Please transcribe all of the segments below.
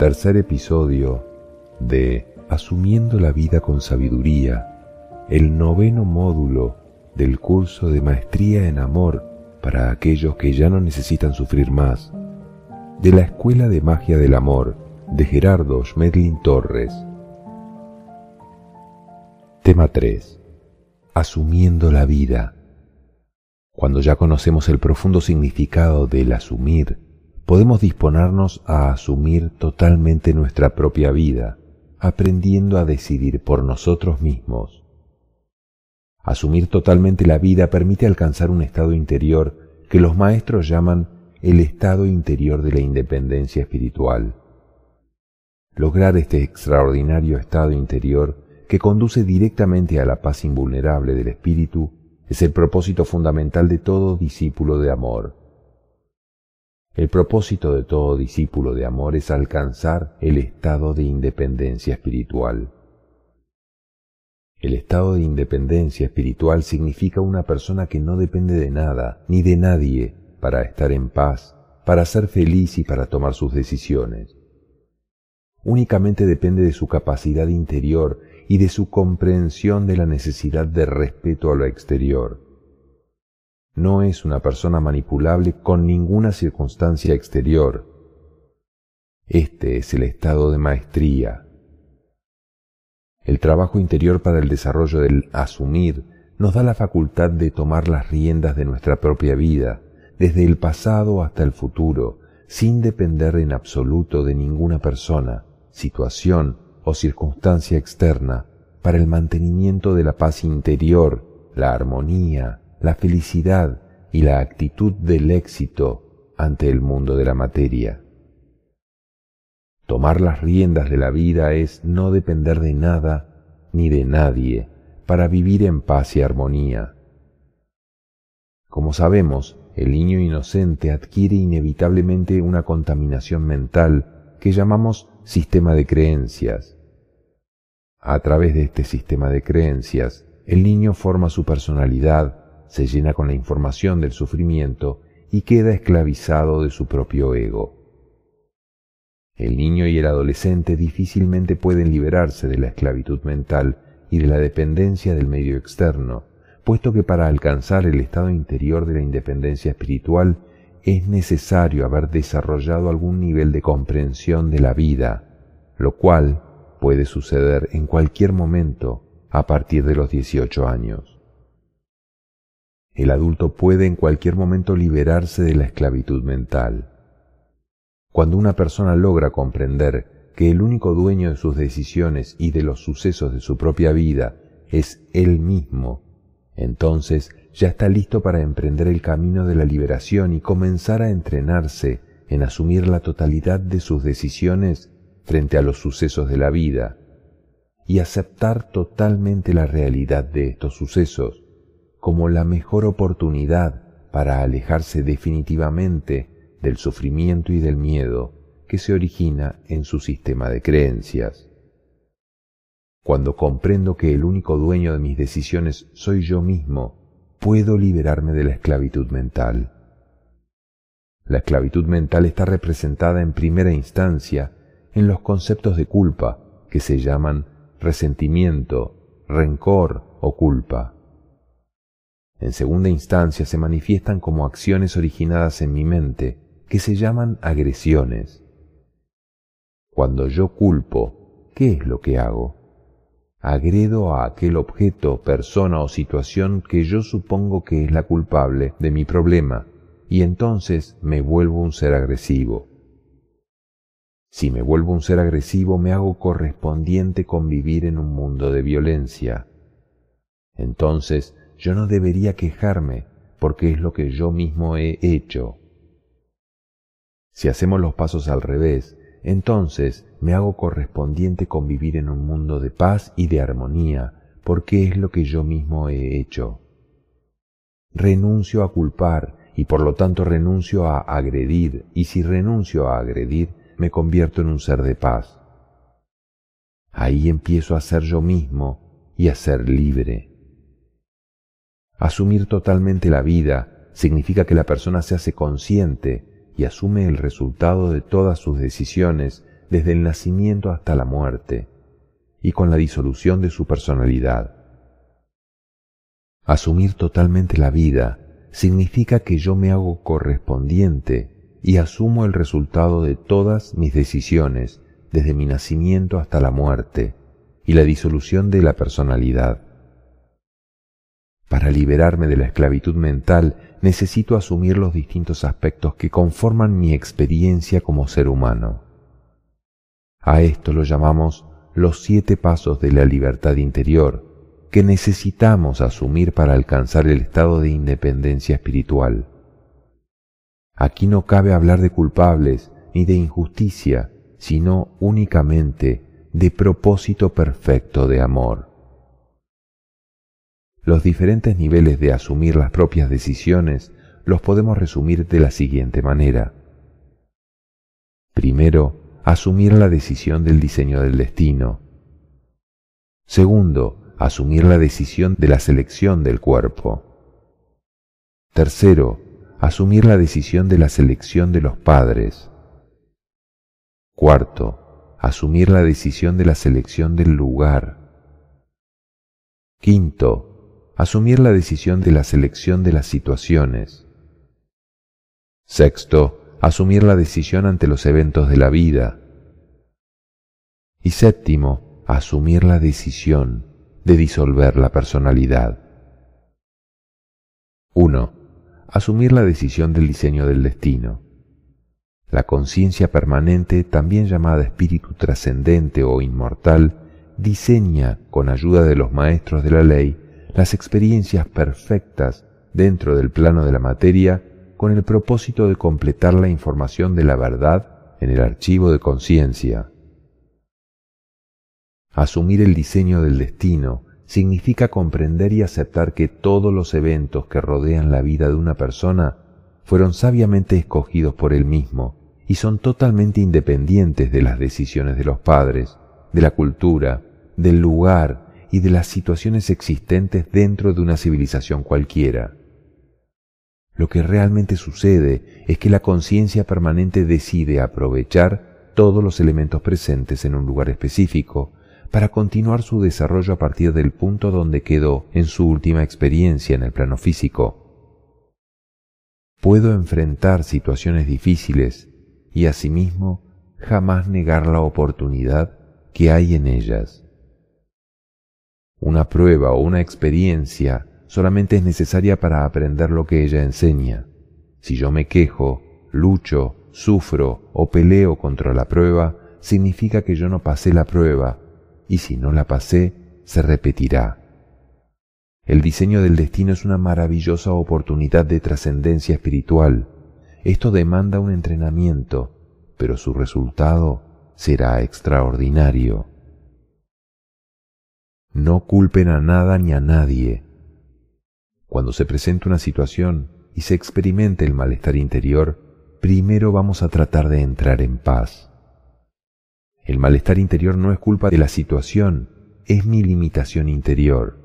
tercer episodio de Asumiendo la vida con sabiduría, el noveno módulo del curso de Maestría en Amor para aquellos que ya no necesitan sufrir más, de la Escuela de Magia del Amor de Gerardo Schmedlin Torres. Tema 3. Asumiendo la vida. Cuando ya conocemos el profundo significado del asumir, podemos disponernos a asumir totalmente nuestra propia vida, aprendiendo a decidir por nosotros mismos. Asumir totalmente la vida permite alcanzar un estado interior que los maestros llaman el estado interior de la independencia espiritual. Lograr este extraordinario estado interior que conduce directamente a la paz invulnerable del espíritu es el propósito fundamental de todo discípulo de amor. El propósito de todo discípulo de amor es alcanzar el estado de independencia espiritual. El estado de independencia espiritual significa una persona que no depende de nada ni de nadie para estar en paz, para ser feliz y para tomar sus decisiones. Únicamente depende de su capacidad interior y de su comprensión de la necesidad de respeto a lo exterior no es una persona manipulable con ninguna circunstancia exterior. Este es el estado de maestría. El trabajo interior para el desarrollo del asumir nos da la facultad de tomar las riendas de nuestra propia vida, desde el pasado hasta el futuro, sin depender en absoluto de ninguna persona, situación o circunstancia externa, para el mantenimiento de la paz interior, la armonía, la felicidad y la actitud del éxito ante el mundo de la materia. Tomar las riendas de la vida es no depender de nada ni de nadie para vivir en paz y armonía. Como sabemos, el niño inocente adquiere inevitablemente una contaminación mental que llamamos sistema de creencias. A través de este sistema de creencias, el niño forma su personalidad se llena con la información del sufrimiento y queda esclavizado de su propio ego. El niño y el adolescente difícilmente pueden liberarse de la esclavitud mental y de la dependencia del medio externo, puesto que para alcanzar el estado interior de la independencia espiritual es necesario haber desarrollado algún nivel de comprensión de la vida, lo cual puede suceder en cualquier momento a partir de los 18 años. El adulto puede en cualquier momento liberarse de la esclavitud mental. Cuando una persona logra comprender que el único dueño de sus decisiones y de los sucesos de su propia vida es él mismo, entonces ya está listo para emprender el camino de la liberación y comenzar a entrenarse en asumir la totalidad de sus decisiones frente a los sucesos de la vida y aceptar totalmente la realidad de estos sucesos como la mejor oportunidad para alejarse definitivamente del sufrimiento y del miedo que se origina en su sistema de creencias. Cuando comprendo que el único dueño de mis decisiones soy yo mismo, puedo liberarme de la esclavitud mental. La esclavitud mental está representada en primera instancia en los conceptos de culpa que se llaman resentimiento, rencor o culpa. En segunda instancia se manifiestan como acciones originadas en mi mente, que se llaman agresiones. Cuando yo culpo, ¿qué es lo que hago? Agredo a aquel objeto, persona o situación que yo supongo que es la culpable de mi problema, y entonces me vuelvo un ser agresivo. Si me vuelvo un ser agresivo, me hago correspondiente con vivir en un mundo de violencia. Entonces yo no debería quejarme porque es lo que yo mismo he hecho. Si hacemos los pasos al revés, entonces me hago correspondiente con vivir en un mundo de paz y de armonía, porque es lo que yo mismo he hecho. Renuncio a culpar y por lo tanto renuncio a agredir, y si renuncio a agredir, me convierto en un ser de paz. Ahí empiezo a ser yo mismo y a ser libre. Asumir totalmente la vida significa que la persona se hace consciente y asume el resultado de todas sus decisiones desde el nacimiento hasta la muerte y con la disolución de su personalidad. Asumir totalmente la vida significa que yo me hago correspondiente y asumo el resultado de todas mis decisiones desde mi nacimiento hasta la muerte y la disolución de la personalidad. Para liberarme de la esclavitud mental necesito asumir los distintos aspectos que conforman mi experiencia como ser humano. A esto lo llamamos los siete pasos de la libertad interior que necesitamos asumir para alcanzar el estado de independencia espiritual. Aquí no cabe hablar de culpables ni de injusticia, sino únicamente de propósito perfecto de amor. Los diferentes niveles de asumir las propias decisiones los podemos resumir de la siguiente manera. Primero, asumir la decisión del diseño del destino. Segundo, asumir la decisión de la selección del cuerpo. Tercero, asumir la decisión de la selección de los padres. Cuarto, asumir la decisión de la selección del lugar. Quinto, asumir la decisión de la selección de las situaciones. Sexto, asumir la decisión ante los eventos de la vida. Y séptimo, asumir la decisión de disolver la personalidad. 1. Asumir la decisión del diseño del destino. La conciencia permanente, también llamada espíritu trascendente o inmortal, diseña, con ayuda de los maestros de la ley, las experiencias perfectas dentro del plano de la materia con el propósito de completar la información de la verdad en el archivo de conciencia. Asumir el diseño del destino significa comprender y aceptar que todos los eventos que rodean la vida de una persona fueron sabiamente escogidos por él mismo y son totalmente independientes de las decisiones de los padres, de la cultura, del lugar y de las situaciones existentes dentro de una civilización cualquiera. Lo que realmente sucede es que la conciencia permanente decide aprovechar todos los elementos presentes en un lugar específico para continuar su desarrollo a partir del punto donde quedó en su última experiencia en el plano físico. Puedo enfrentar situaciones difíciles y asimismo jamás negar la oportunidad que hay en ellas. Una prueba o una experiencia solamente es necesaria para aprender lo que ella enseña. Si yo me quejo, lucho, sufro o peleo contra la prueba, significa que yo no pasé la prueba, y si no la pasé, se repetirá. El diseño del destino es una maravillosa oportunidad de trascendencia espiritual. Esto demanda un entrenamiento, pero su resultado será extraordinario. No culpen a nada ni a nadie, cuando se presenta una situación y se experimente el malestar interior, primero vamos a tratar de entrar en paz. El malestar interior no es culpa de la situación, es mi limitación interior.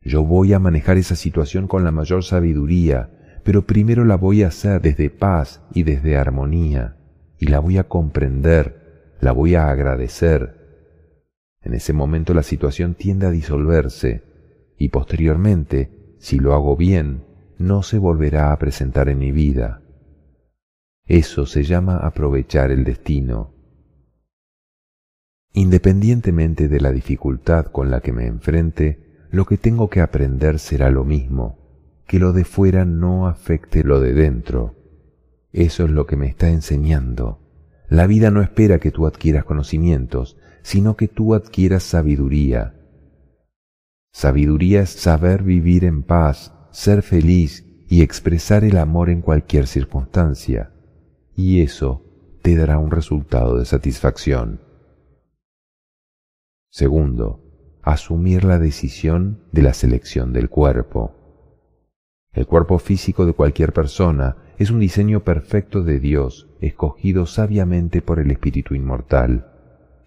Yo voy a manejar esa situación con la mayor sabiduría, pero primero la voy a hacer desde paz y desde armonía, y la voy a comprender, la voy a agradecer. En ese momento la situación tiende a disolverse, y posteriormente si lo hago bien, no se volverá a presentar en mi vida. Eso se llama aprovechar el destino. Independientemente de la dificultad con la que me enfrente, lo que tengo que aprender será lo mismo, que lo de fuera no afecte lo de dentro. Eso es lo que me está enseñando. La vida no espera que tú adquieras conocimientos, sino que tú adquieras sabiduría, Sabiduría es saber vivir en paz, ser feliz y expresar el amor en cualquier circunstancia, y eso te dará un resultado de satisfacción. Segundo, asumir la decisión de la selección del cuerpo. El cuerpo físico de cualquier persona es un diseño perfecto de Dios, escogido sabiamente por el Espíritu Inmortal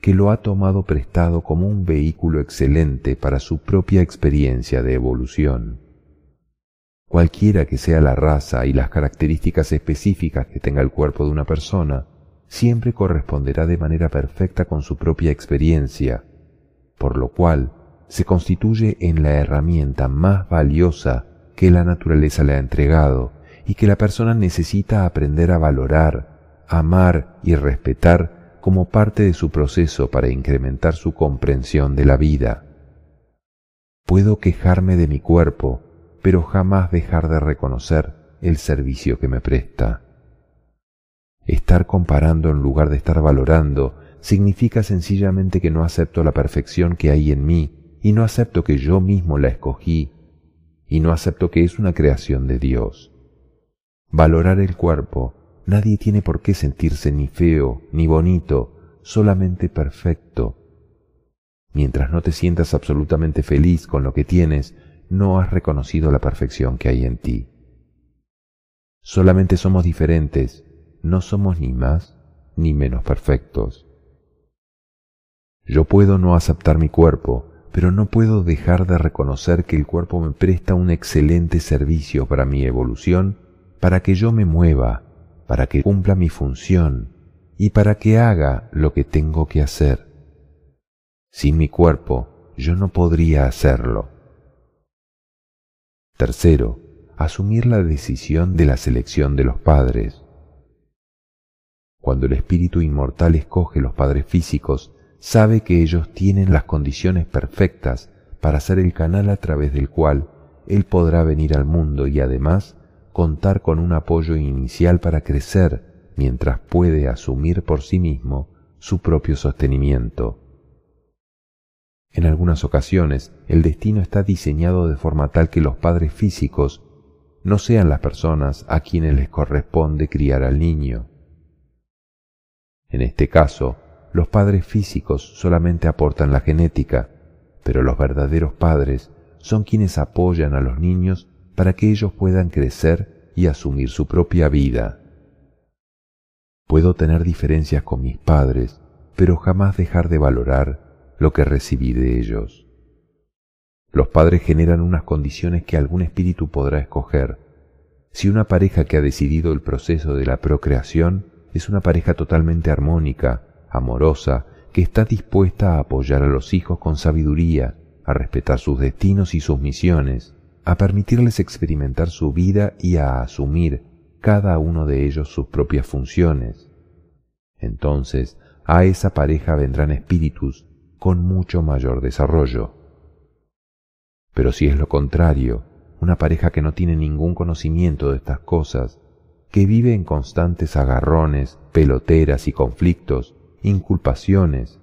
que lo ha tomado prestado como un vehículo excelente para su propia experiencia de evolución. Cualquiera que sea la raza y las características específicas que tenga el cuerpo de una persona, siempre corresponderá de manera perfecta con su propia experiencia, por lo cual se constituye en la herramienta más valiosa que la naturaleza le ha entregado y que la persona necesita aprender a valorar, amar y respetar como parte de su proceso para incrementar su comprensión de la vida. Puedo quejarme de mi cuerpo, pero jamás dejar de reconocer el servicio que me presta. Estar comparando en lugar de estar valorando significa sencillamente que no acepto la perfección que hay en mí y no acepto que yo mismo la escogí y no acepto que es una creación de Dios. Valorar el cuerpo, nadie tiene por qué sentirse ni feo ni bonito, solamente perfecto. Mientras no te sientas absolutamente feliz con lo que tienes, no has reconocido la perfección que hay en ti. Solamente somos diferentes, no somos ni más ni menos perfectos. Yo puedo no aceptar mi cuerpo, pero no puedo dejar de reconocer que el cuerpo me presta un excelente servicio para mi evolución, para que yo me mueva, para que cumpla mi función y para que haga lo que tengo que hacer. Sin mi cuerpo yo no podría hacerlo. Tercero, asumir la decisión de la selección de los padres. Cuando el espíritu inmortal escoge los padres físicos, sabe que ellos tienen las condiciones perfectas para ser el canal a través del cual él podrá venir al mundo y además contar con un apoyo inicial para crecer mientras puede asumir por sí mismo su propio sostenimiento. En algunas ocasiones el destino está diseñado de forma tal que los padres físicos no sean las personas a quienes les corresponde criar al niño. En este caso, los padres físicos solamente aportan la genética, pero los verdaderos padres son quienes apoyan a los niños para que ellos puedan crecer y asumir su propia vida. Puedo tener diferencias con mis padres, pero jamás dejar de valorar lo que recibí de ellos. Los padres generan unas condiciones que algún espíritu podrá escoger. Si una pareja que ha decidido el proceso de la procreación es una pareja totalmente armónica, amorosa, que está dispuesta a apoyar a los hijos con sabiduría, a respetar sus destinos y sus misiones, a permitirles experimentar su vida y a asumir cada uno de ellos sus propias funciones. Entonces a esa pareja vendrán espíritus con mucho mayor desarrollo. Pero si es lo contrario, una pareja que no tiene ningún conocimiento de estas cosas, que vive en constantes agarrones, peloteras y conflictos, inculpaciones,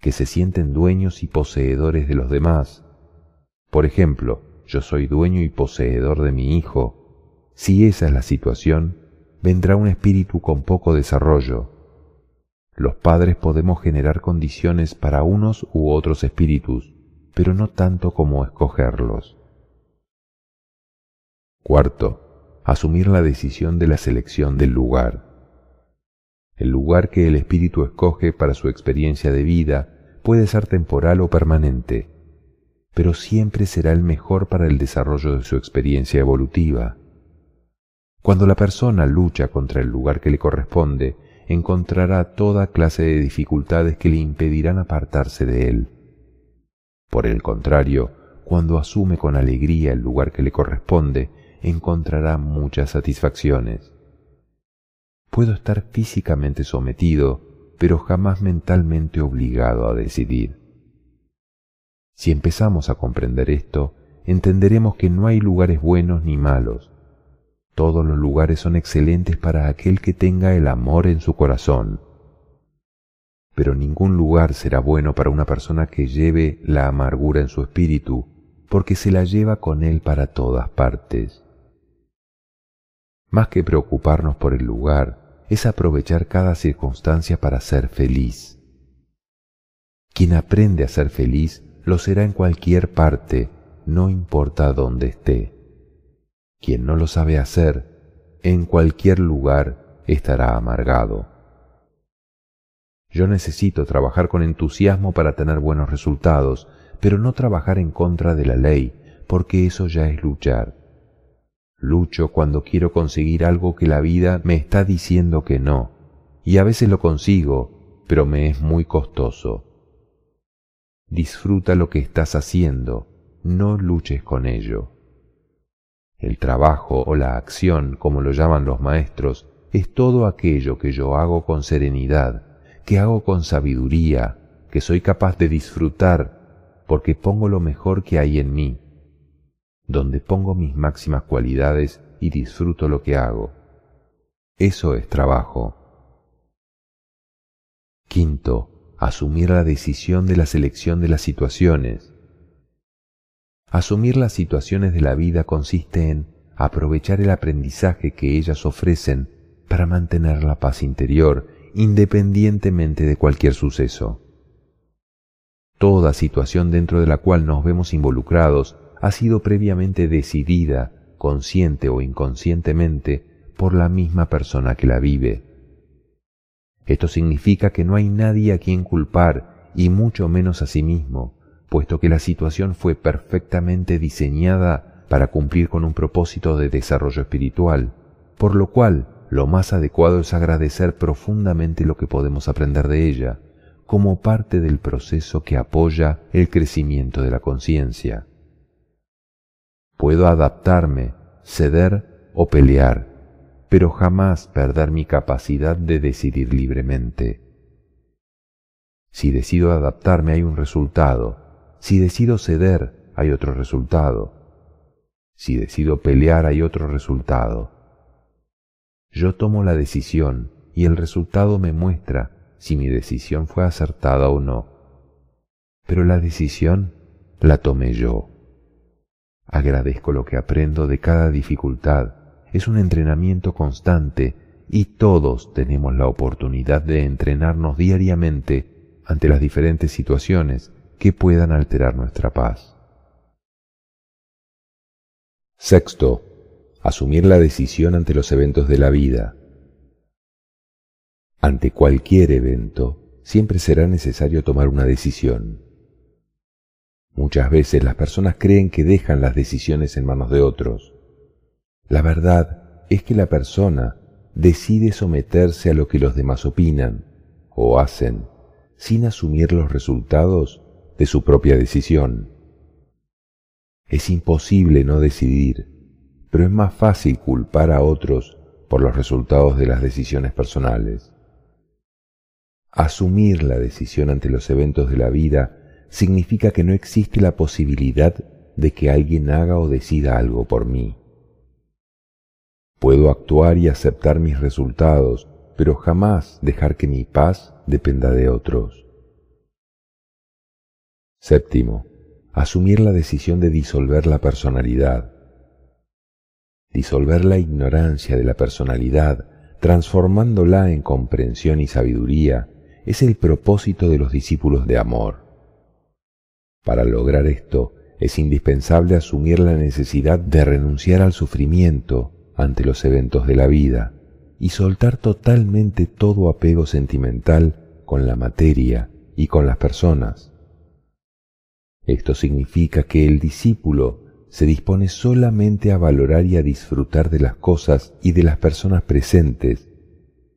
que se sienten dueños y poseedores de los demás. Por ejemplo, yo soy dueño y poseedor de mi hijo. Si esa es la situación, vendrá un espíritu con poco desarrollo. Los padres podemos generar condiciones para unos u otros espíritus, pero no tanto como escogerlos. Cuarto, asumir la decisión de la selección del lugar. El lugar que el espíritu escoge para su experiencia de vida puede ser temporal o permanente, pero siempre será el mejor para el desarrollo de su experiencia evolutiva. Cuando la persona lucha contra el lugar que le corresponde, encontrará toda clase de dificultades que le impedirán apartarse de él. Por el contrario, cuando asume con alegría el lugar que le corresponde, encontrará muchas satisfacciones. Puedo estar físicamente sometido, pero jamás mentalmente obligado a decidir. Si empezamos a comprender esto, entenderemos que no hay lugares buenos ni malos. Todos los lugares son excelentes para aquel que tenga el amor en su corazón. Pero ningún lugar será bueno para una persona que lleve la amargura en su espíritu, porque se la lleva con él para todas partes. Más que preocuparnos por el lugar, es aprovechar cada circunstancia para ser feliz. Quien aprende a ser feliz lo será en cualquier parte, no importa dónde esté. Quien no lo sabe hacer, en cualquier lugar estará amargado. Yo necesito trabajar con entusiasmo para tener buenos resultados, pero no trabajar en contra de la ley, porque eso ya es luchar. Lucho cuando quiero conseguir algo que la vida me está diciendo que no, y a veces lo consigo, pero me es muy costoso. Disfruta lo que estás haciendo, no luches con ello. El trabajo o la acción, como lo llaman los maestros, es todo aquello que yo hago con serenidad, que hago con sabiduría, que soy capaz de disfrutar porque pongo lo mejor que hay en mí, donde pongo mis máximas cualidades y disfruto lo que hago. Eso es trabajo. Quinto, asumir la decisión de la selección de las situaciones. Asumir las situaciones de la vida consiste en aprovechar el aprendizaje que ellas ofrecen para mantener la paz interior independientemente de cualquier suceso. Toda situación dentro de la cual nos vemos involucrados ha sido previamente decidida, consciente o inconscientemente, por la misma persona que la vive. Esto significa que no hay nadie a quien culpar, y mucho menos a sí mismo, puesto que la situación fue perfectamente diseñada para cumplir con un propósito de desarrollo espiritual, por lo cual lo más adecuado es agradecer profundamente lo que podemos aprender de ella, como parte del proceso que apoya el crecimiento de la conciencia. Puedo adaptarme, ceder o pelear, pero jamás perder mi capacidad de decidir libremente. Si decido adaptarme hay un resultado, si decido ceder hay otro resultado, si decido pelear hay otro resultado. Yo tomo la decisión y el resultado me muestra si mi decisión fue acertada o no. Pero la decisión la tomé yo. Agradezco lo que aprendo de cada dificultad. Es un entrenamiento constante y todos tenemos la oportunidad de entrenarnos diariamente ante las diferentes situaciones que puedan alterar nuestra paz. Sexto, asumir la decisión ante los eventos de la vida. Ante cualquier evento, siempre será necesario tomar una decisión. Muchas veces las personas creen que dejan las decisiones en manos de otros. La verdad es que la persona decide someterse a lo que los demás opinan o hacen sin asumir los resultados de su propia decisión. Es imposible no decidir, pero es más fácil culpar a otros por los resultados de las decisiones personales. Asumir la decisión ante los eventos de la vida significa que no existe la posibilidad de que alguien haga o decida algo por mí. Puedo actuar y aceptar mis resultados, pero jamás dejar que mi paz dependa de otros. Séptimo, asumir la decisión de disolver la personalidad. Disolver la ignorancia de la personalidad, transformándola en comprensión y sabiduría, es el propósito de los discípulos de amor. Para lograr esto, es indispensable asumir la necesidad de renunciar al sufrimiento ante los eventos de la vida y soltar totalmente todo apego sentimental con la materia y con las personas. Esto significa que el discípulo se dispone solamente a valorar y a disfrutar de las cosas y de las personas presentes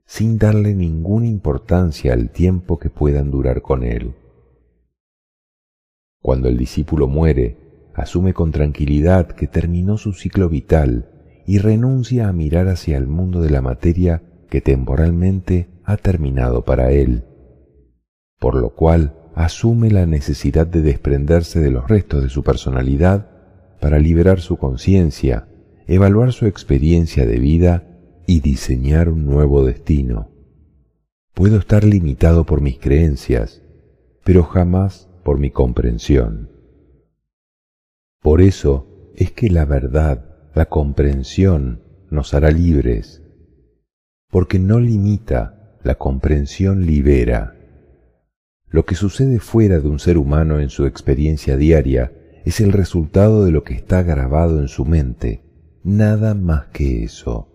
sin darle ninguna importancia al tiempo que puedan durar con él. Cuando el discípulo muere, asume con tranquilidad que terminó su ciclo vital y renuncia a mirar hacia el mundo de la materia que temporalmente ha terminado para él, por lo cual asume la necesidad de desprenderse de los restos de su personalidad para liberar su conciencia, evaluar su experiencia de vida y diseñar un nuevo destino. Puedo estar limitado por mis creencias, pero jamás por mi comprensión. Por eso es que la verdad, la comprensión, nos hará libres, porque no limita, la comprensión libera. Lo que sucede fuera de un ser humano en su experiencia diaria es el resultado de lo que está grabado en su mente, nada más que eso.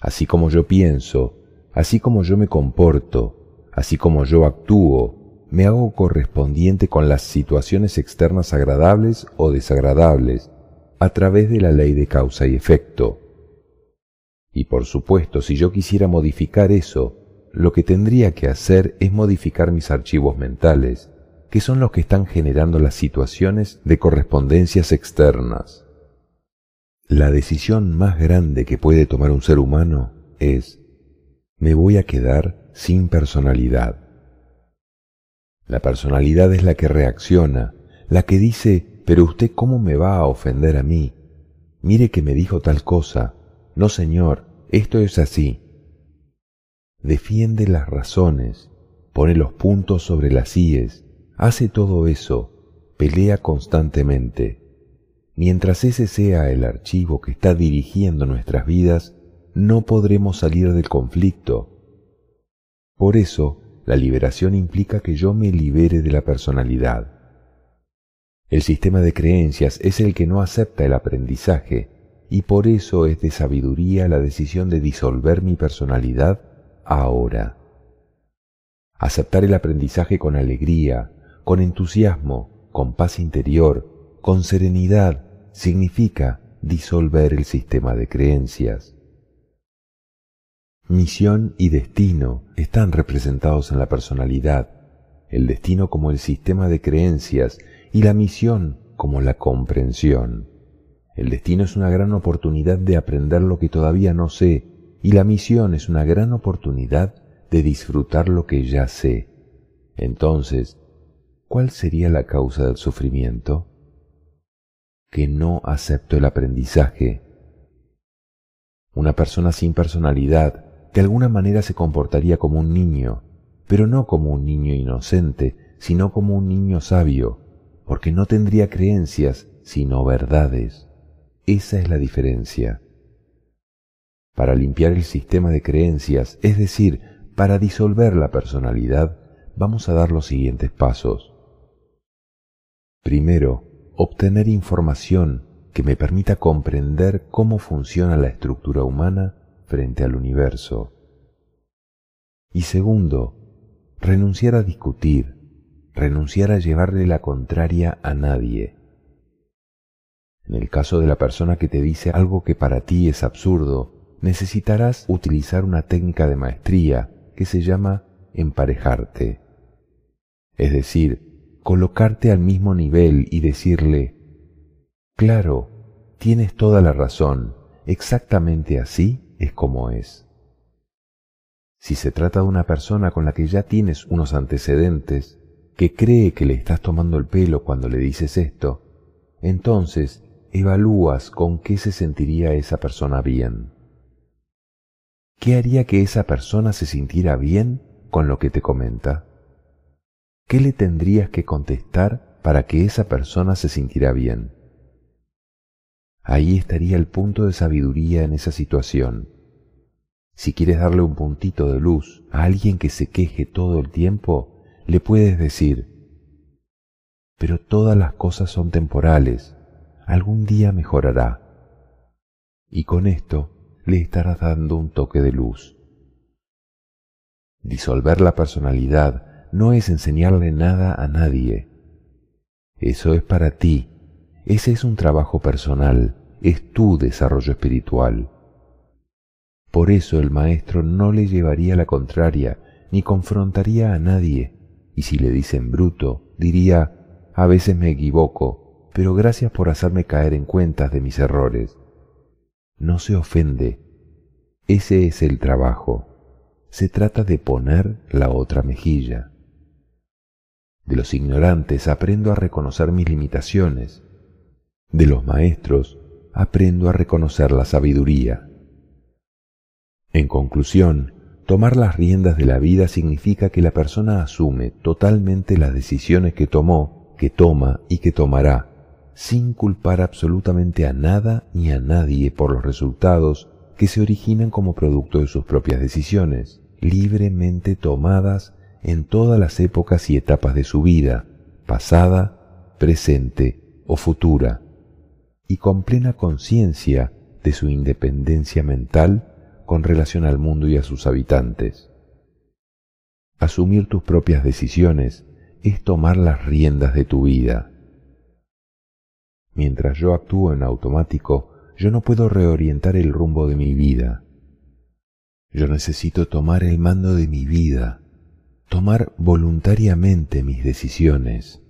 Así como yo pienso, así como yo me comporto, así como yo actúo, me hago correspondiente con las situaciones externas agradables o desagradables a través de la ley de causa y efecto. Y por supuesto, si yo quisiera modificar eso, lo que tendría que hacer es modificar mis archivos mentales, que son los que están generando las situaciones de correspondencias externas. La decisión más grande que puede tomar un ser humano es, me voy a quedar sin personalidad. La personalidad es la que reacciona, la que dice, pero usted cómo me va a ofender a mí. Mire que me dijo tal cosa. No, señor, esto es así. Defiende las razones, pone los puntos sobre las íes, hace todo eso, pelea constantemente. Mientras ese sea el archivo que está dirigiendo nuestras vidas, no podremos salir del conflicto. Por eso, la liberación implica que yo me libere de la personalidad. El sistema de creencias es el que no acepta el aprendizaje y por eso es de sabiduría la decisión de disolver mi personalidad ahora. Aceptar el aprendizaje con alegría, con entusiasmo, con paz interior, con serenidad, significa disolver el sistema de creencias. Misión y destino están representados en la personalidad, el destino como el sistema de creencias y la misión como la comprensión. El destino es una gran oportunidad de aprender lo que todavía no sé y la misión es una gran oportunidad de disfrutar lo que ya sé. Entonces, ¿cuál sería la causa del sufrimiento? Que no acepto el aprendizaje. Una persona sin personalidad de alguna manera se comportaría como un niño, pero no como un niño inocente, sino como un niño sabio, porque no tendría creencias, sino verdades. Esa es la diferencia. Para limpiar el sistema de creencias, es decir, para disolver la personalidad, vamos a dar los siguientes pasos. Primero, obtener información que me permita comprender cómo funciona la estructura humana frente al universo. Y segundo, renunciar a discutir, renunciar a llevarle la contraria a nadie. En el caso de la persona que te dice algo que para ti es absurdo, necesitarás utilizar una técnica de maestría que se llama emparejarte. Es decir, colocarte al mismo nivel y decirle, claro, tienes toda la razón, exactamente así es como es. Si se trata de una persona con la que ya tienes unos antecedentes, que cree que le estás tomando el pelo cuando le dices esto, entonces evalúas con qué se sentiría esa persona bien. ¿Qué haría que esa persona se sintiera bien con lo que te comenta? ¿Qué le tendrías que contestar para que esa persona se sintiera bien? Ahí estaría el punto de sabiduría en esa situación. Si quieres darle un puntito de luz a alguien que se queje todo el tiempo, le puedes decir, pero todas las cosas son temporales, algún día mejorará. Y con esto le estarás dando un toque de luz. Disolver la personalidad no es enseñarle nada a nadie. Eso es para ti. Ese es un trabajo personal, es tu desarrollo espiritual. Por eso el maestro no le llevaría la contraria ni confrontaría a nadie, y si le dicen bruto, diría, a veces me equivoco, pero gracias por hacerme caer en cuentas de mis errores. No se ofende. Ese es el trabajo. Se trata de poner la otra mejilla. De los ignorantes aprendo a reconocer mis limitaciones. De los maestros aprendo a reconocer la sabiduría. En conclusión, tomar las riendas de la vida significa que la persona asume totalmente las decisiones que tomó, que toma y que tomará, sin culpar absolutamente a nada ni a nadie por los resultados que se originan como producto de sus propias decisiones, libremente tomadas en todas las épocas y etapas de su vida, pasada, presente o futura, y con plena conciencia de su independencia mental con relación al mundo y a sus habitantes. Asumir tus propias decisiones es tomar las riendas de tu vida. Mientras yo actúo en automático, yo no puedo reorientar el rumbo de mi vida. Yo necesito tomar el mando de mi vida, tomar voluntariamente mis decisiones.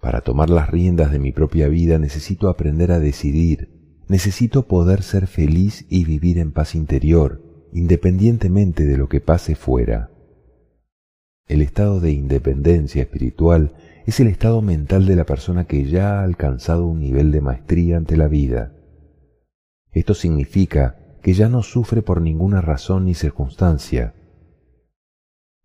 Para tomar las riendas de mi propia vida necesito aprender a decidir, necesito poder ser feliz y vivir en paz interior, independientemente de lo que pase fuera. El estado de independencia espiritual es el estado mental de la persona que ya ha alcanzado un nivel de maestría ante la vida. Esto significa que ya no sufre por ninguna razón ni circunstancia.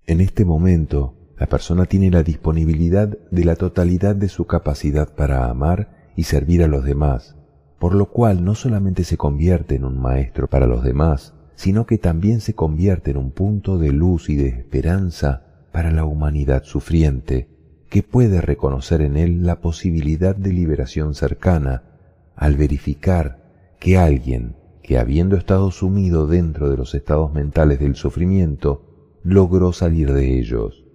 En este momento, la persona tiene la disponibilidad de la totalidad de su capacidad para amar y servir a los demás, por lo cual no solamente se convierte en un maestro para los demás, sino que también se convierte en un punto de luz y de esperanza para la humanidad sufriente, que puede reconocer en él la posibilidad de liberación cercana al verificar que alguien que habiendo estado sumido dentro de los estados mentales del sufrimiento, logró salir de ellos.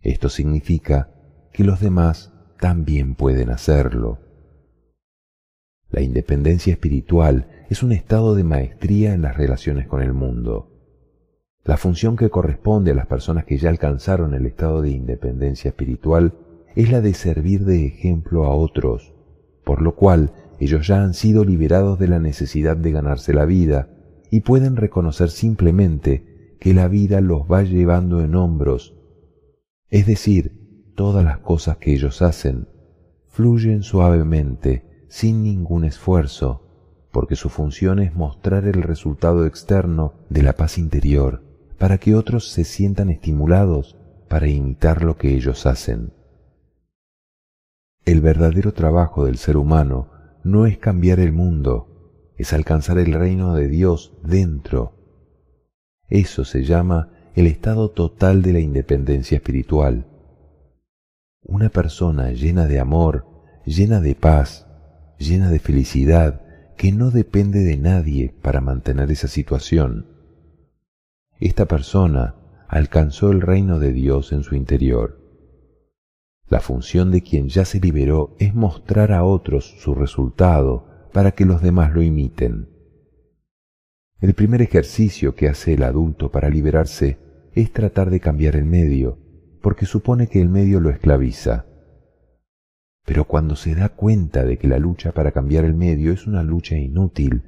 Esto significa que los demás también pueden hacerlo. La independencia espiritual es un estado de maestría en las relaciones con el mundo. La función que corresponde a las personas que ya alcanzaron el estado de independencia espiritual es la de servir de ejemplo a otros, por lo cual ellos ya han sido liberados de la necesidad de ganarse la vida y pueden reconocer simplemente que la vida los va llevando en hombros. Es decir, todas las cosas que ellos hacen fluyen suavemente, sin ningún esfuerzo, porque su función es mostrar el resultado externo de la paz interior, para que otros se sientan estimulados para imitar lo que ellos hacen. El verdadero trabajo del ser humano no es cambiar el mundo, es alcanzar el reino de Dios dentro. Eso se llama el estado total de la independencia espiritual. Una persona llena de amor, llena de paz, llena de felicidad, que no depende de nadie para mantener esa situación. Esta persona alcanzó el reino de Dios en su interior. La función de quien ya se liberó es mostrar a otros su resultado para que los demás lo imiten. El primer ejercicio que hace el adulto para liberarse es tratar de cambiar el medio, porque supone que el medio lo esclaviza. Pero cuando se da cuenta de que la lucha para cambiar el medio es una lucha inútil,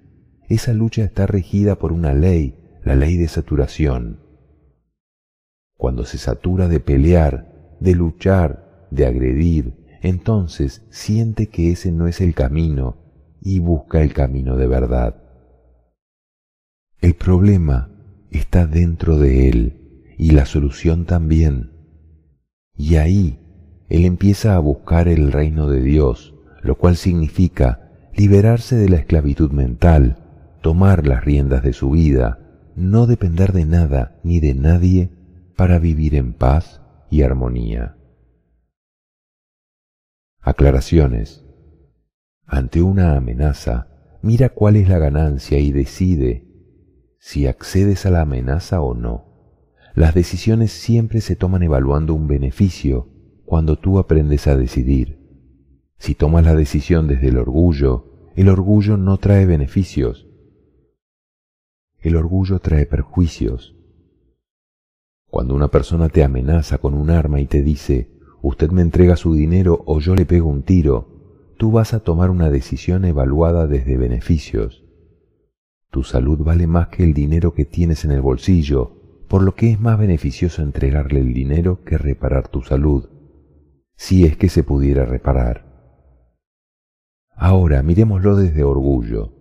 esa lucha está regida por una ley, la ley de saturación. Cuando se satura de pelear, de luchar, de agredir, entonces siente que ese no es el camino y busca el camino de verdad. El problema está dentro de él y la solución también. Y ahí él empieza a buscar el reino de Dios, lo cual significa liberarse de la esclavitud mental, tomar las riendas de su vida, no depender de nada ni de nadie para vivir en paz y armonía. Aclaraciones. Ante una amenaza, mira cuál es la ganancia y decide si accedes a la amenaza o no. Las decisiones siempre se toman evaluando un beneficio cuando tú aprendes a decidir. Si tomas la decisión desde el orgullo, el orgullo no trae beneficios. El orgullo trae perjuicios. Cuando una persona te amenaza con un arma y te dice, usted me entrega su dinero o yo le pego un tiro, tú vas a tomar una decisión evaluada desde beneficios. Tu salud vale más que el dinero que tienes en el bolsillo, por lo que es más beneficioso entregarle el dinero que reparar tu salud, si es que se pudiera reparar. Ahora miremoslo desde orgullo.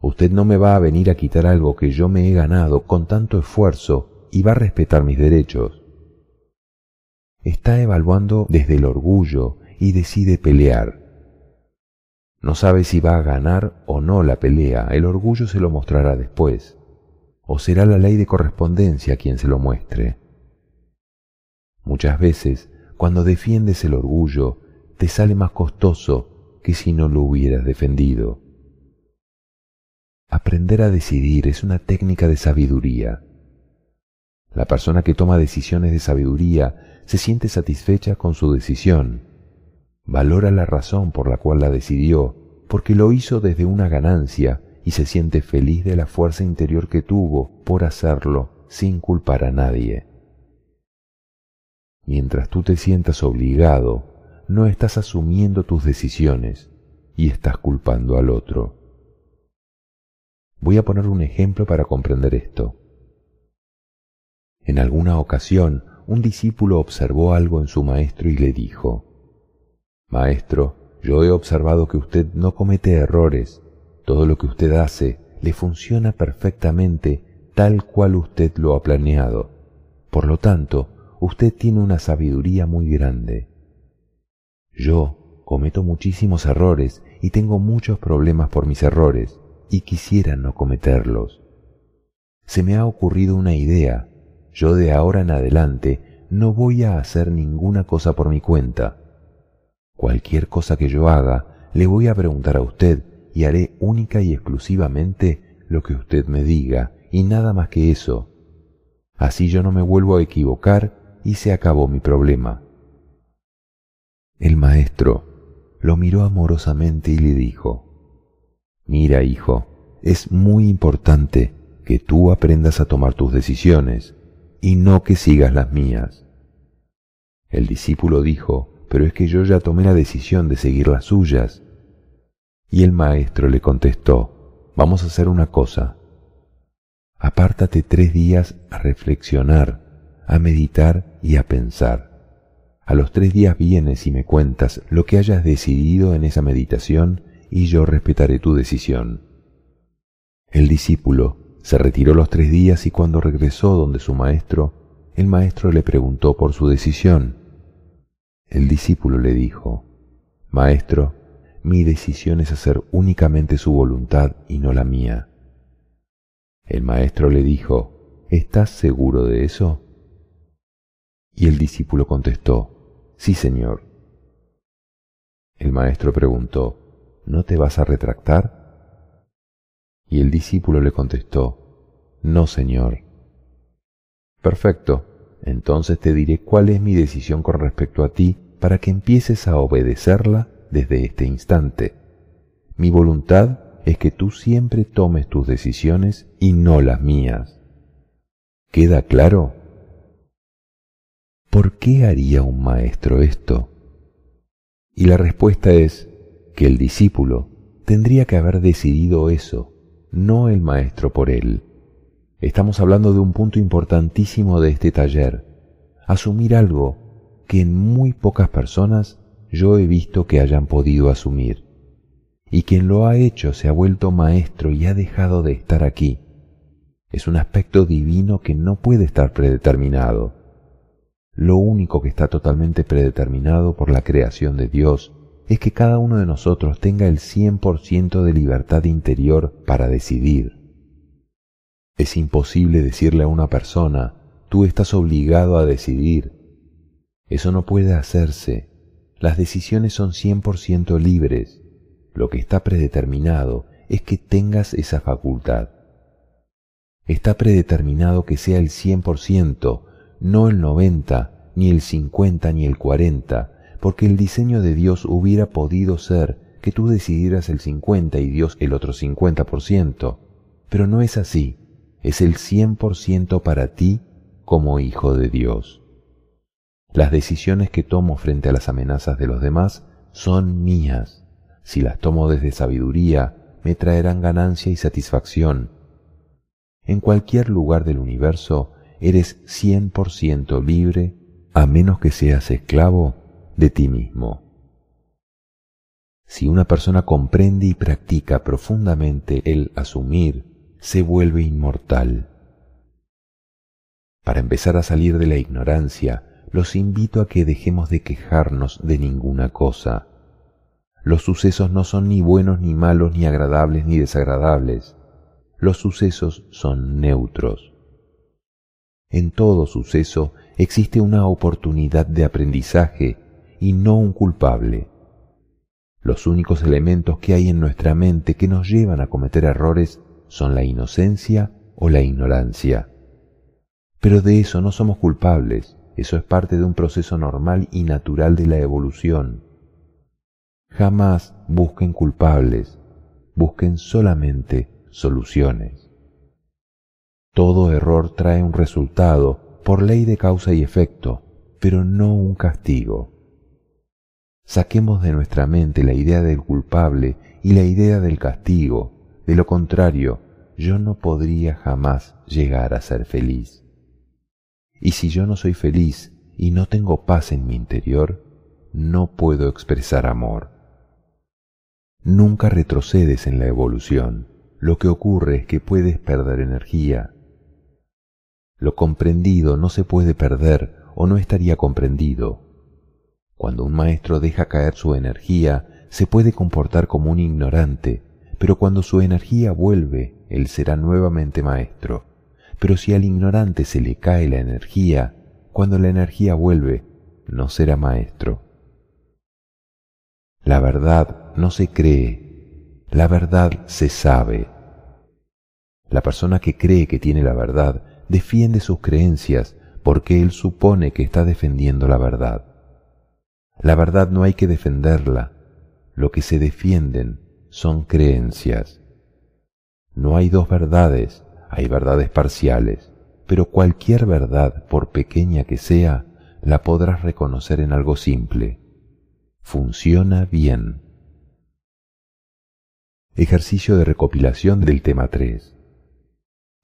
Usted no me va a venir a quitar algo que yo me he ganado con tanto esfuerzo y va a respetar mis derechos está evaluando desde el orgullo y decide pelear. No sabe si va a ganar o no la pelea, el orgullo se lo mostrará después, o será la ley de correspondencia quien se lo muestre. Muchas veces, cuando defiendes el orgullo, te sale más costoso que si no lo hubieras defendido. Aprender a decidir es una técnica de sabiduría. La persona que toma decisiones de sabiduría se siente satisfecha con su decisión. Valora la razón por la cual la decidió, porque lo hizo desde una ganancia y se siente feliz de la fuerza interior que tuvo por hacerlo sin culpar a nadie. Mientras tú te sientas obligado, no estás asumiendo tus decisiones y estás culpando al otro. Voy a poner un ejemplo para comprender esto. En alguna ocasión, un discípulo observó algo en su maestro y le dijo, Maestro, yo he observado que usted no comete errores, todo lo que usted hace le funciona perfectamente tal cual usted lo ha planeado. Por lo tanto, usted tiene una sabiduría muy grande. Yo cometo muchísimos errores y tengo muchos problemas por mis errores y quisiera no cometerlos. Se me ha ocurrido una idea. Yo de ahora en adelante no voy a hacer ninguna cosa por mi cuenta. Cualquier cosa que yo haga, le voy a preguntar a usted y haré única y exclusivamente lo que usted me diga y nada más que eso. Así yo no me vuelvo a equivocar y se acabó mi problema. El maestro lo miró amorosamente y le dijo, Mira, hijo, es muy importante que tú aprendas a tomar tus decisiones y no que sigas las mías. El discípulo dijo, pero es que yo ya tomé la decisión de seguir las suyas. Y el maestro le contestó, vamos a hacer una cosa. Apártate tres días a reflexionar, a meditar y a pensar. A los tres días vienes y me cuentas lo que hayas decidido en esa meditación y yo respetaré tu decisión. El discípulo se retiró los tres días y cuando regresó donde su maestro, el maestro le preguntó por su decisión. El discípulo le dijo, Maestro, mi decisión es hacer únicamente su voluntad y no la mía. El maestro le dijo, ¿Estás seguro de eso? Y el discípulo contestó, Sí, señor. El maestro preguntó, ¿No te vas a retractar? Y el discípulo le contestó, No, señor. Perfecto, entonces te diré cuál es mi decisión con respecto a ti para que empieces a obedecerla desde este instante. Mi voluntad es que tú siempre tomes tus decisiones y no las mías. ¿Queda claro? ¿Por qué haría un maestro esto? Y la respuesta es que el discípulo tendría que haber decidido eso, no el maestro por él. Estamos hablando de un punto importantísimo de este taller, asumir algo que en muy pocas personas yo he visto que hayan podido asumir. Y quien lo ha hecho se ha vuelto maestro y ha dejado de estar aquí. Es un aspecto divino que no puede estar predeterminado. Lo único que está totalmente predeterminado por la creación de Dios es que cada uno de nosotros tenga el 100% de libertad interior para decidir. Es imposible decirle a una persona, tú estás obligado a decidir. Eso no puede hacerse. Las decisiones son 100% libres. Lo que está predeterminado es que tengas esa facultad. Está predeterminado que sea el 100%, no el 90, ni el 50, ni el 40, porque el diseño de Dios hubiera podido ser que tú decidieras el 50 y Dios el otro 50%, pero no es así, es el 100% para ti como hijo de Dios. Las decisiones que tomo frente a las amenazas de los demás son mías. Si las tomo desde sabiduría, me traerán ganancia y satisfacción. En cualquier lugar del universo eres 100% libre a menos que seas esclavo de ti mismo. Si una persona comprende y practica profundamente el asumir, se vuelve inmortal. Para empezar a salir de la ignorancia, los invito a que dejemos de quejarnos de ninguna cosa. Los sucesos no son ni buenos ni malos, ni agradables ni desagradables. Los sucesos son neutros. En todo suceso existe una oportunidad de aprendizaje y no un culpable. Los únicos elementos que hay en nuestra mente que nos llevan a cometer errores son la inocencia o la ignorancia. Pero de eso no somos culpables, eso es parte de un proceso normal y natural de la evolución. Jamás busquen culpables, busquen solamente soluciones. Todo error trae un resultado por ley de causa y efecto, pero no un castigo. Saquemos de nuestra mente la idea del culpable y la idea del castigo. De lo contrario, yo no podría jamás llegar a ser feliz. Y si yo no soy feliz y no tengo paz en mi interior, no puedo expresar amor. Nunca retrocedes en la evolución. Lo que ocurre es que puedes perder energía. Lo comprendido no se puede perder o no estaría comprendido. Cuando un maestro deja caer su energía, se puede comportar como un ignorante, pero cuando su energía vuelve, él será nuevamente maestro. Pero si al ignorante se le cae la energía, cuando la energía vuelve, no será maestro. La verdad no se cree, la verdad se sabe. La persona que cree que tiene la verdad defiende sus creencias porque él supone que está defendiendo la verdad. La verdad no hay que defenderla, lo que se defienden son creencias. No hay dos verdades, hay verdades parciales, pero cualquier verdad, por pequeña que sea, la podrás reconocer en algo simple. Funciona bien. Ejercicio de recopilación del tema 3.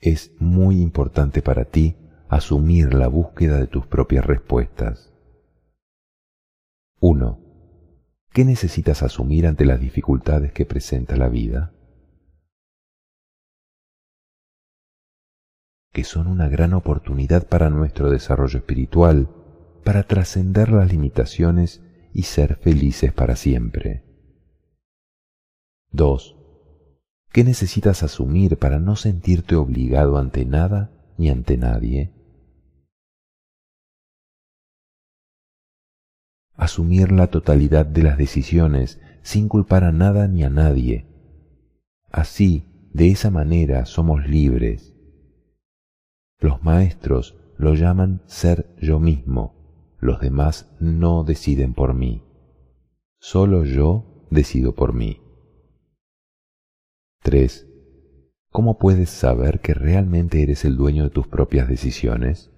Es muy importante para ti asumir la búsqueda de tus propias respuestas. 1. ¿Qué necesitas asumir ante las dificultades que presenta la vida? que son una gran oportunidad para nuestro desarrollo espiritual, para trascender las limitaciones y ser felices para siempre. 2. ¿Qué necesitas asumir para no sentirte obligado ante nada ni ante nadie? Asumir la totalidad de las decisiones sin culpar a nada ni a nadie. Así, de esa manera, somos libres los maestros lo llaman ser yo mismo. Los demás no deciden por mí. Solo yo decido por mí. 3. ¿Cómo puedes saber que realmente eres el dueño de tus propias decisiones?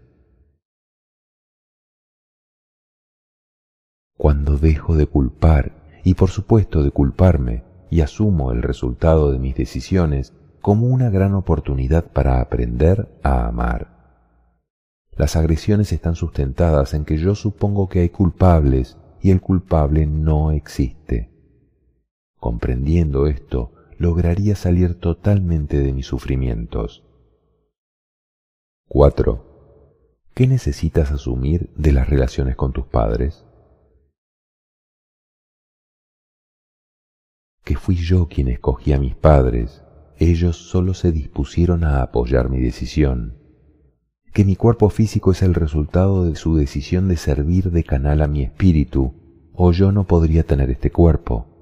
Cuando dejo de culpar, y por supuesto de culparme, y asumo el resultado de mis decisiones, como una gran oportunidad para aprender a amar. Las agresiones están sustentadas en que yo supongo que hay culpables y el culpable no existe. Comprendiendo esto, lograría salir totalmente de mis sufrimientos. 4. ¿Qué necesitas asumir de las relaciones con tus padres? Que fui yo quien escogí a mis padres ellos solo se dispusieron a apoyar mi decisión, que mi cuerpo físico es el resultado de su decisión de servir de canal a mi espíritu, o yo no podría tener este cuerpo.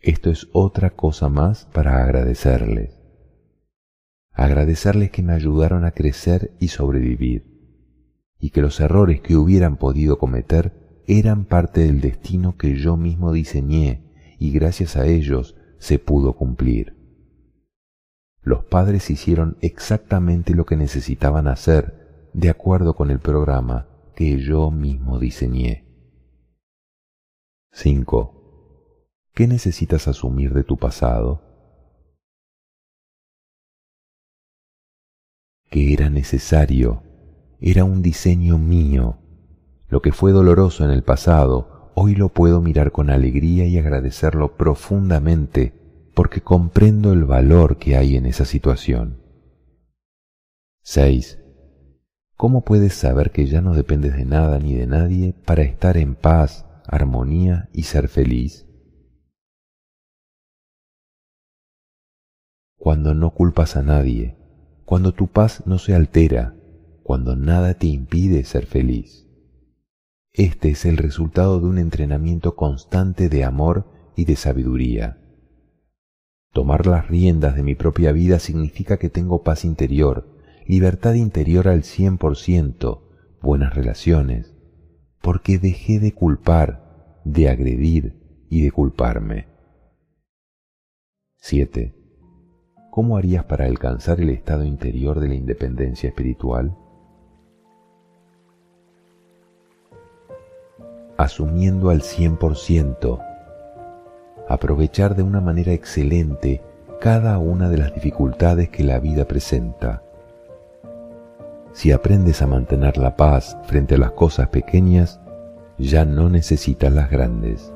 Esto es otra cosa más para agradecerles. Agradecerles que me ayudaron a crecer y sobrevivir, y que los errores que hubieran podido cometer eran parte del destino que yo mismo diseñé y gracias a ellos se pudo cumplir. Los padres hicieron exactamente lo que necesitaban hacer de acuerdo con el programa que yo mismo diseñé. 5. ¿Qué necesitas asumir de tu pasado? Que era necesario, era un diseño mío. Lo que fue doloroso en el pasado, hoy lo puedo mirar con alegría y agradecerlo profundamente porque comprendo el valor que hay en esa situación. 6. ¿Cómo puedes saber que ya no dependes de nada ni de nadie para estar en paz, armonía y ser feliz? Cuando no culpas a nadie, cuando tu paz no se altera, cuando nada te impide ser feliz. Este es el resultado de un entrenamiento constante de amor y de sabiduría. Tomar las riendas de mi propia vida significa que tengo paz interior, libertad interior al cien por ciento, buenas relaciones, porque dejé de culpar, de agredir y de culparme. 7. ¿Cómo harías para alcanzar el estado interior de la independencia espiritual? Asumiendo al 100%, aprovechar de una manera excelente cada una de las dificultades que la vida presenta. Si aprendes a mantener la paz frente a las cosas pequeñas, ya no necesitas las grandes.